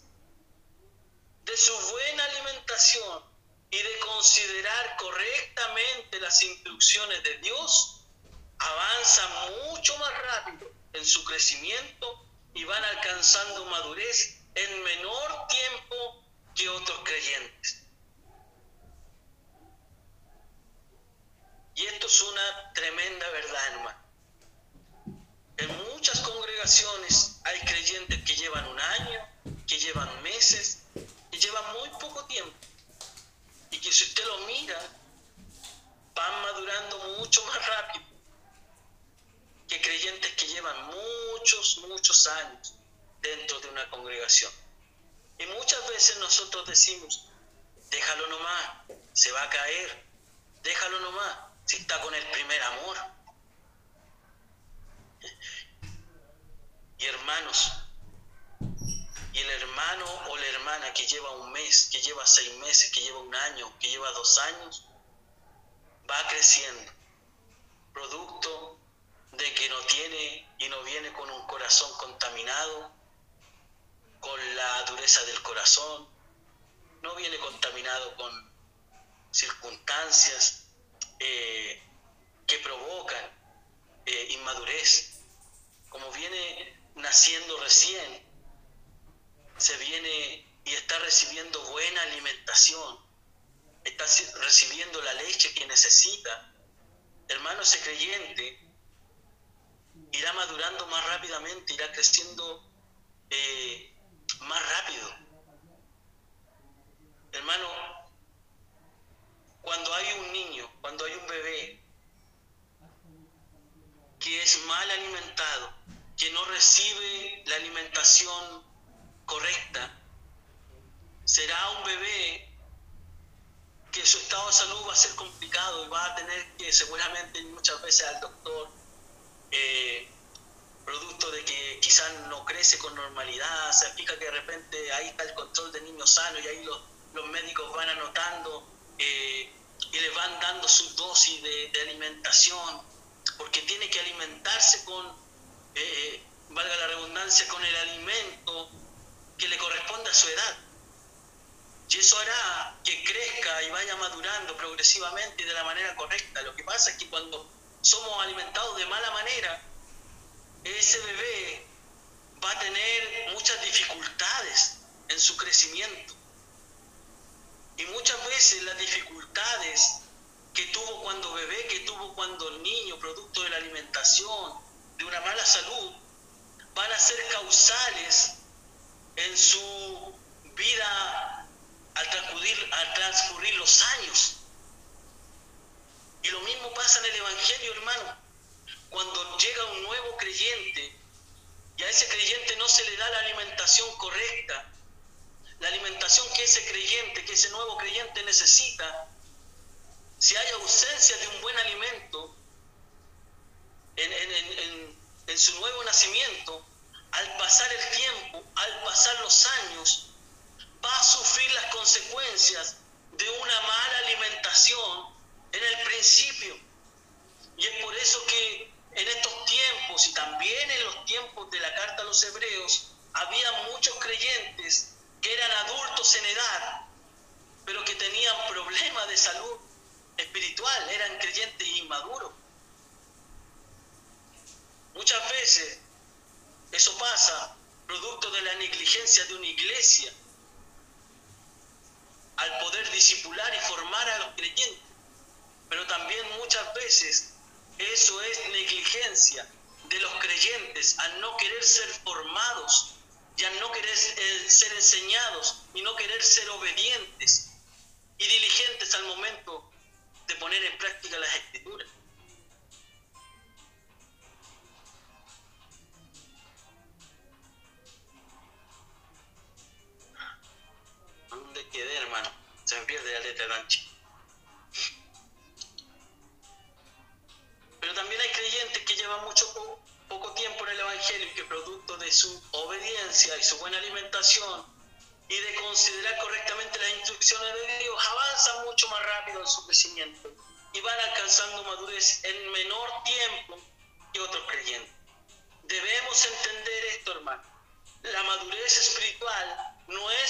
de su buena alimentación y de considerar correctamente las instrucciones de Dios, avanzan mucho más rápido en su crecimiento y van alcanzando madurez en menor tiempo que otros creyentes. Y esto es una tremenda verdad, hermano. En muchas congregaciones hay creyentes que llevan un año, que llevan meses, que llevan muy poco tiempo. Y que si usted lo mira, van madurando mucho más rápido que creyentes que llevan muchos, muchos años dentro de una congregación. Y muchas veces nosotros decimos, déjalo nomás, se va a caer, déjalo nomás, si está con el primer amor. Y hermanos, y el hermano o la hermana que lleva un mes, que lleva seis meses, que lleva un año, que lleva dos años, va creciendo, producto de que no tiene y no viene con un corazón contaminado, con la dureza del corazón, no viene contaminado con circunstancias eh, que provocan eh, inmadurez, como viene naciendo recién, se viene y está recibiendo buena alimentación, está recibiendo la leche que necesita. Hermano, ese creyente irá madurando más rápidamente, irá creciendo eh, más rápido. Hermano, cuando hay un niño, cuando hay un bebé que es mal alimentado, que no recibe la alimentación correcta, será un bebé que su estado de salud va a ser complicado y va a tener que seguramente muchas veces al doctor, eh, producto de que quizás no crece con normalidad, se explica que de repente ahí está el control de niños sanos y ahí los, los médicos van anotando eh, y le van dando su dosis de, alimentación, porque tiene que alimentarse con, eh, valga la redundancia, con el alimento que le corresponde a su edad. Y eso hará que crezca y vaya madurando progresivamente y de la manera correcta. Lo que pasa es que cuando somos alimentados de mala manera, ese bebé va a tener muchas dificultades en su crecimiento. Y muchas veces las dificultades que tuvo cuando bebé, que tuvo cuando niño, producto de la alimentación, de una mala salud, van a ser causales en su vida al transcurrir, al transcurrir los años. Y lo mismo pasa en el Evangelio, hermano. Cuando llega un nuevo creyente y a ese creyente no se le da la alimentación correcta, la alimentación que ese creyente, que ese nuevo creyente necesita, si hay ausencia de un buen alimento en, en su nuevo nacimiento, al pasar el tiempo, al pasar los años, va a sufrir las consecuencias de una mala alimentación en el principio. Y es por eso que en estos tiempos y también en los tiempos de la carta a los hebreos, había muchos creyentes que eran adultos en edad, pero que tenían problemas de salud espiritual, eran creyentes inmaduros. Muchas veces eso pasa producto de la negligencia de una iglesia al poder disipular y formar a los creyentes. Pero también muchas veces eso es negligencia de los creyentes al no querer ser formados y al no querer eh, ser enseñados y no querer ser obedientes y diligentes al momento de poner en práctica las escrituras. ¿Dónde quedé, hermano? Se me pierde la letra ancha. Pero también hay creyentes que llevan mucho poco, tiempo en el Evangelio y que producto de su obediencia y su buena alimentación y de considerar correctamente las instrucciones de Dios, avanzan mucho más rápido en su crecimiento y van alcanzando madurez en menor tiempo que otros creyentes. Debemos entender esto, hermano. La madurez espiritual no es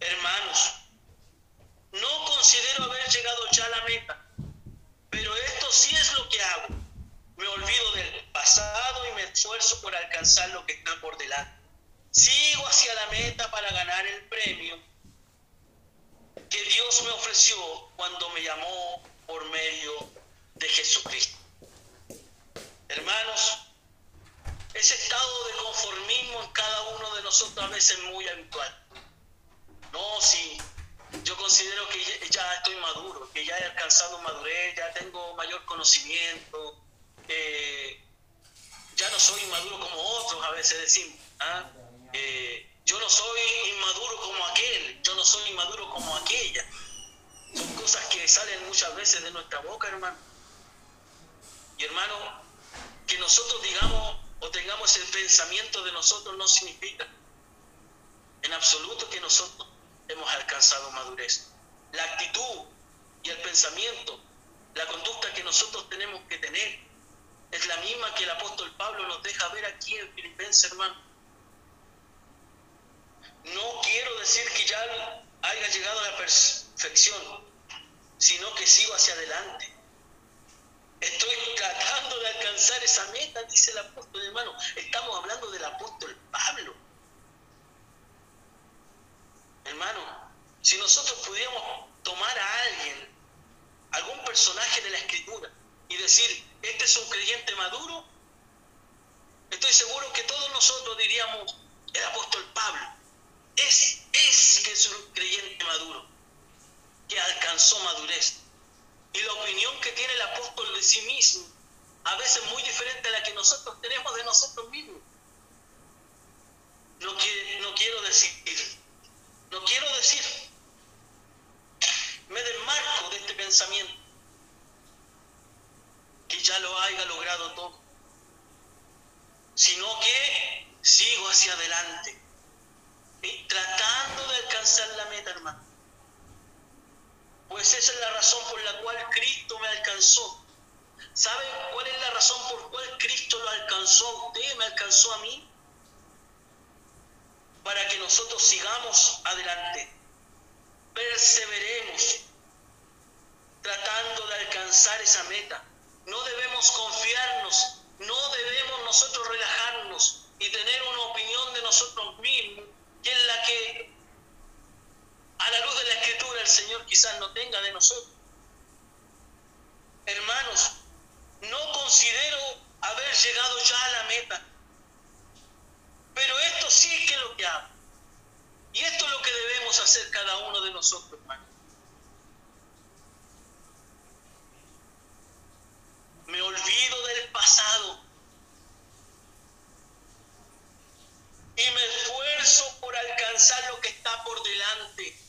Hermanos, no considero haber llegado ya a la meta esto sí es lo que hago. Me olvido del pasado y me esfuerzo por alcanzar lo que está por delante. Sigo hacia la meta para ganar el premio que Dios me ofreció cuando me llamó por medio de Jesucristo. Hermanos, ese estado de conformismo en cada uno de nosotros a veces es muy habitual. No, sí, yo considero que ya estoy maduro, que ya he alcanzado madurez, ya tengo mayor conocimiento, eh, ya no soy inmaduro como otros a veces decimos. ¿ah? Eh, yo no soy inmaduro como aquel, yo no soy inmaduro como aquella. Son cosas que salen muchas veces de nuestra boca, hermano. Y hermano, que nosotros digamos o tengamos el pensamiento de nosotros no significa en absoluto que nosotros hemos alcanzado madurez. La actitud y el pensamiento, la conducta que nosotros tenemos que tener, es la misma que el apóstol Pablo nos deja ver aquí en Filipenses, hermano. No quiero decir que ya haya llegado a la perfección, sino que sigo hacia adelante. Estoy tratando de alcanzar esa meta, dice el apóstol, hermano. Estamos hablando del apóstol Pablo. Hermano, si nosotros pudiéramos tomar a alguien, algún personaje de la escritura, y decir, este es un creyente maduro, estoy seguro que todos nosotros diríamos, el apóstol Pablo, es, es que es un creyente maduro, que alcanzó madurez. Y la opinión que tiene el apóstol de sí mismo, a veces muy diferente a la que nosotros tenemos de nosotros mismos. No, que, no quiero decir no quiero decir, me desmarco de este pensamiento, que ya lo haya logrado todo, sino que sigo hacia adelante, tratando de alcanzar la meta, hermano. Pues esa es la razón por la cual Cristo me alcanzó. ¿Saben cuál es la razón por cual Cristo lo alcanzó a usted, me alcanzó a mí? para que nosotros sigamos adelante. Perseveremos tratando de alcanzar esa meta. No debemos confiarnos, no debemos nosotros relajarnos y tener una opinión de nosotros mismos, que es la que a la luz de la escritura el Señor quizás no tenga de nosotros. Hermanos, no considero haber llegado ya a la meta pero esto sí que es lo que hago. Y esto es lo que debemos hacer cada uno de nosotros, hermano. Me olvido del pasado. Y me esfuerzo por alcanzar lo que está por delante.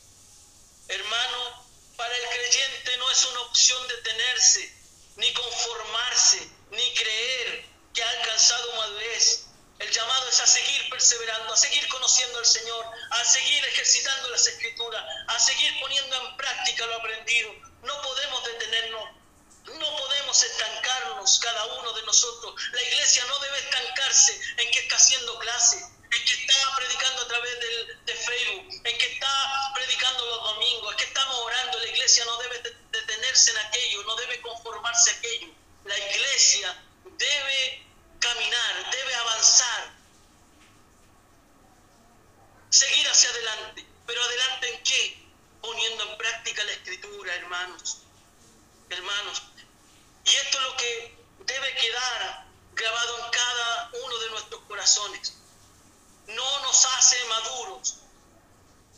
Hermano, para el creyente no es una opción detenerse, ni conformarse, ni creer que ha alcanzado madurez el llamado es a seguir perseverando, a seguir conociendo al Señor, a seguir ejercitando las escrituras, a seguir poniendo en práctica lo aprendido. No podemos detenernos, no podemos estancarnos cada uno de nosotros. La iglesia no debe estancarse en que está haciendo clase, en que está predicando a través de Facebook, en que está predicando los domingos, que estamos orando. La iglesia no debe detenerse en aquello, no debe conformarse a aquello. La iglesia debe caminar, debe avanzar, seguir hacia adelante. Pero adelante en qué? Poniendo en práctica la escritura, hermanos. Hermanos. Y esto es lo que debe quedar grabado en cada uno de nuestros corazones. No nos hace maduros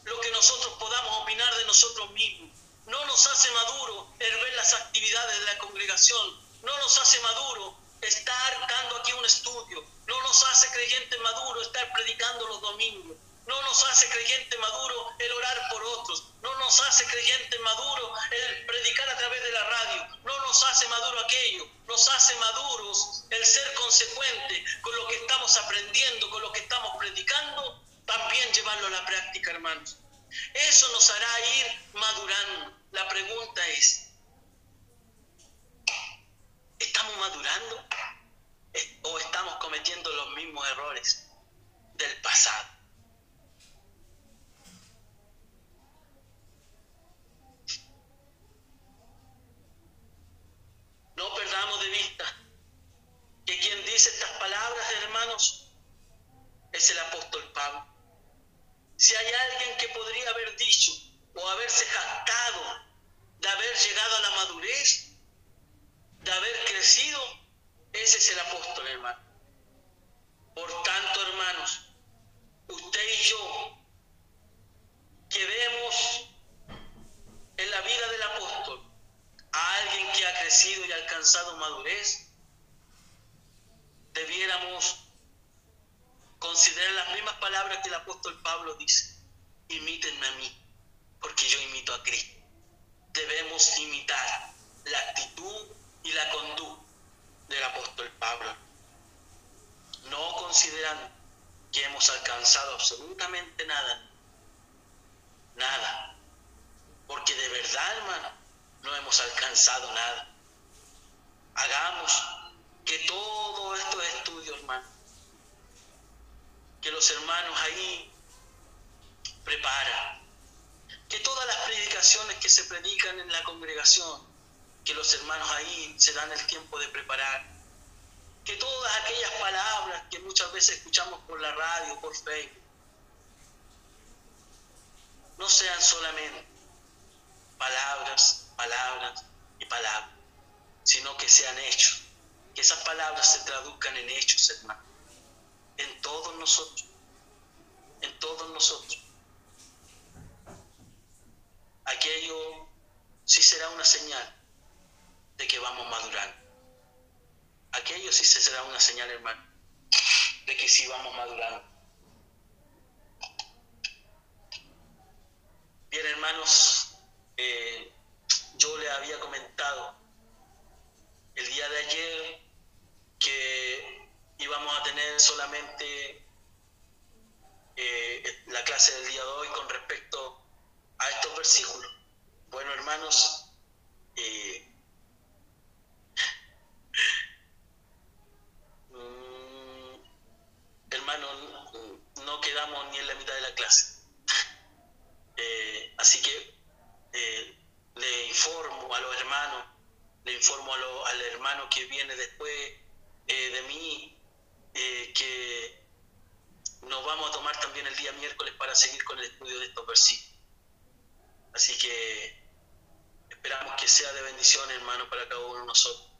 lo que nosotros podamos opinar de nosotros mismos. No nos hace maduro el ver las actividades de la congregación. No nos hace maduro estar dando aquí un estudio, no nos hace creyente maduro estar predicando los domingos, no nos hace creyente maduro el orar por otros, no nos hace creyente maduro el predicar a través de la radio, no nos hace maduro aquello, nos hace maduros el ser consecuente con lo que estamos aprendiendo, con lo que estamos predicando, también llevarlo a la práctica, hermanos. Eso nos hará ir madurando. La pregunta es, ¿Estamos madurando o estamos cometiendo los mismos errores del pasado? No perdamos de vista que quien dice estas palabras, hermanos, es el apóstol Pablo. Si hay alguien que podría haber dicho o haberse jactado de haber llegado a la madurez, de haber crecido, ese es el apóstol, hermano. Por tanto, hermanos, usted y yo, que vemos en la vida del apóstol a alguien que ha crecido y alcanzado madurez, debiéramos considerar las mismas palabras que el apóstol Pablo dice. Imítenme a mí, porque yo imito a Cristo. Debemos imitar la actitud y la conducta del apóstol Pablo, no considerando que hemos alcanzado absolutamente nada, nada, porque de verdad, hermano, no hemos alcanzado nada. Hagamos que todos estos estudios, hermano, que los hermanos ahí preparan, que todas las predicaciones que se predican en la congregación, que los hermanos ahí se dan el tiempo de preparar, que todas aquellas palabras que muchas veces escuchamos por la radio, por Facebook, no sean solamente palabras, palabras y palabras, sino que sean hechos, que esas palabras se traduzcan en hechos, hermanos, en todos nosotros, en todos nosotros. Aquello sí será una señal de que vamos madurando. Aquello sí será una señal, hermano, de que sí vamos madurando. Bien, hermanos, eh, yo le había comentado el día de ayer que íbamos a tener solamente eh, la clase del día de hoy con respecto a estos versículos. Bueno, hermanos, eh, Mm, hermano, no quedamos ni en la mitad de la clase. Eh, así que eh, le informo a los hermanos, le informo al hermano que viene después eh, de mí, que nos vamos a tomar también el día miércoles para seguir con el estudio de estos versículos. Así que esperamos que sea de bendición, hermano, para cada uno de nosotros.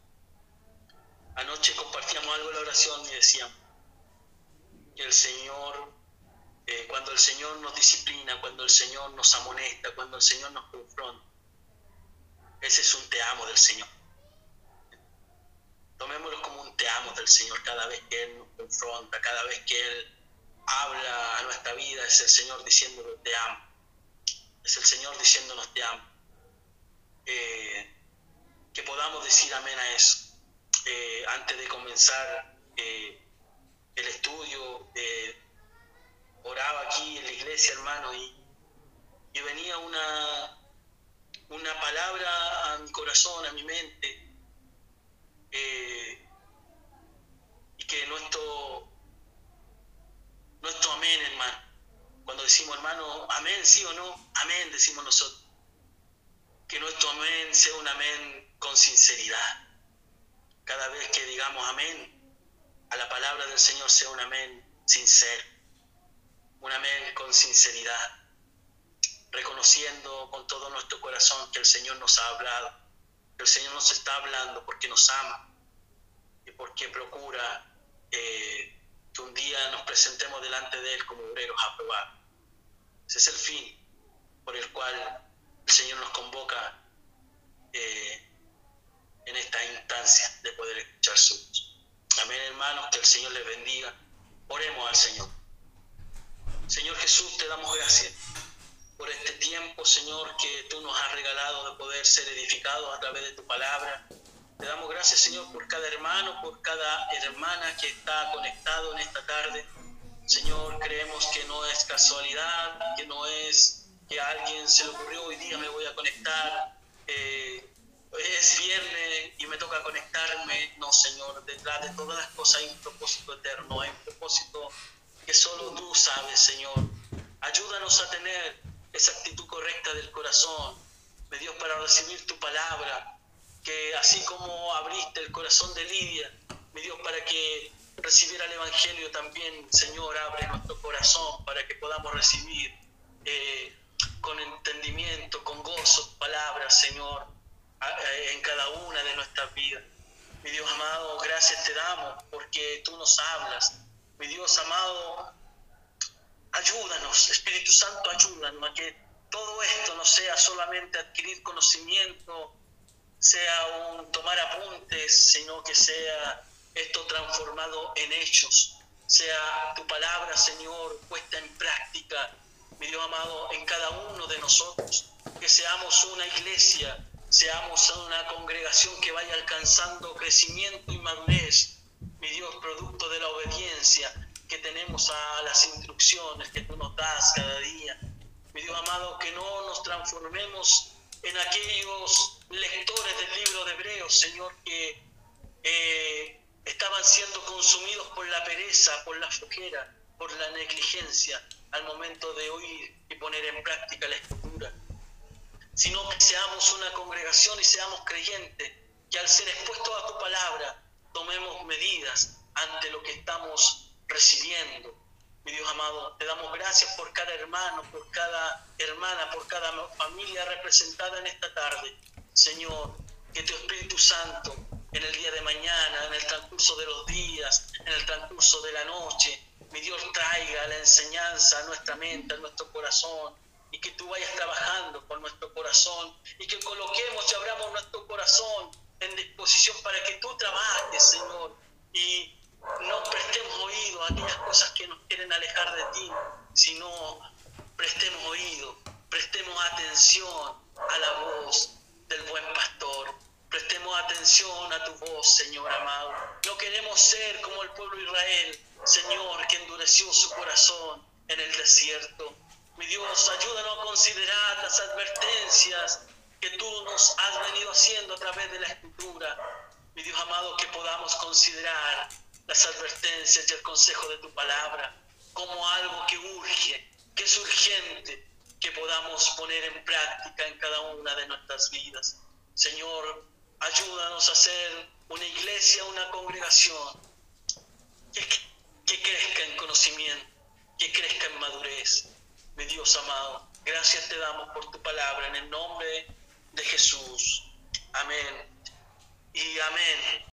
Anoche compartíamos algo en la oración y decíamos que el Señor, eh, cuando el Señor nos disciplina, cuando el Señor nos amonesta, cuando el Señor nos confronta, ese es un te amo del Señor. Tomémoslo como un te amo del Señor cada vez que Él nos confronta, cada vez que Él habla a nuestra vida, es el Señor diciéndonos te amo. Es el Señor diciéndonos te amo. Eh, que podamos decir amén a eso eh, antes de comenzar eh, el estudio, eh, oraba aquí en la iglesia, hermano, y, y venía una, una palabra a mi corazón, a mi mente, y que nuestro, nuestro amén, hermano, cuando decimos, hermano, amén, sí o no, amén, decimos nosotros, que nuestro amén sea un amén con sinceridad. Cada vez que digamos amén a la palabra del Señor sea un amén sincero, un amén con sinceridad, reconociendo con todo nuestro corazón que el Señor nos ha hablado, que el Señor nos está hablando porque nos ama y porque procura eh, que un día nos presentemos delante de Él como obreros aprobados. Ese es el fin por el cual el Señor nos convoca. Eh, en esta instancia de poder escuchar su voz. Amén, hermanos, que el Señor les bendiga. Oremos al Señor. Señor Jesús, te damos gracias por este tiempo, Señor, que tú nos has regalado de poder ser edificados a través de tu palabra. Te damos gracias, Señor, por cada hermano, por cada hermana que está conectado en esta tarde. Señor, creemos que no es casualidad, que no es que a alguien se le ocurrió hoy día me voy a conectar. Eh, es viernes y me toca conectarme, no Señor, detrás de todas las cosas hay un propósito eterno, hay un propósito que solo tú sabes, Señor. Ayúdanos a tener esa actitud correcta del corazón, me Dios, para recibir tu palabra, que así como abriste el corazón de Lidia, mi Dios, para que recibir al Evangelio también, Señor, abre nuestro corazón para que podamos recibir eh, con entendimiento, con gozo, palabras, Señor, en cada una de nuestras vidas. Mi Dios amado, gracias te damos porque tú nos hablas. Mi Dios amado, ayúdanos, Espíritu Santo, ayúdanos a que todo esto no sea solamente adquirir conocimiento, sea un tomar apuntes, sino que sea esto transformado en hechos, sea tu palabra, Señor, puesta en práctica, mi Dios amado, en cada uno de nosotros, que seamos una iglesia, seamos una congregación que vaya alcanzando crecimiento y madurez, mi Dios, producto de la obediencia que tenemos a las instrucciones que tú nos das cada día. Mi Dios amado, que no nos transformemos en aquellos lectores del libro de Hebreos, Señor, que eh, estaban siendo consumidos por la pereza, por la flojera, por la negligencia al momento de oír y poner en práctica la escritura, sino que seamos una congregación y seamos creyentes, que al ser expuestos a tu palabra tomemos medidas ante lo que estamos recibiendo. Mi Dios amado, te damos gracias por cada hermano, por cada hermana, por cada familia representada en esta tarde. Señor, que tu Espíritu Santo en el día de mañana, en el transcurso de los días, en el transcurso de la noche. Mi Dios traiga la enseñanza a nuestra mente, a nuestro corazón, y que tú vayas trabajando con nuestro corazón, y que coloquemos y abramos nuestro corazón en disposición para que tú trabajes, Señor, y no prestemos oído a aquellas cosas que nos quieren alejar de ti, sino prestemos oído, prestemos atención a la voz del buen pastor Prestemos atención a tu voz, Señor amado. No queremos ser como el pueblo de Israel, Señor, que endureció su corazón en el desierto. Mi Dios, ayúdanos a considerar las advertencias que tú nos has venido haciendo a través de la escritura. Mi Dios amado, que podamos considerar las advertencias y el consejo de tu palabra como algo que urge, que es urgente, que podamos poner en práctica en cada una de nuestras vidas. Señor, Ayúdanos a ser una iglesia, una congregación que, que crezca en conocimiento, que crezca en madurez. Mi Dios amado, gracias te damos por tu palabra en el nombre de Jesús. Amén. Y amén.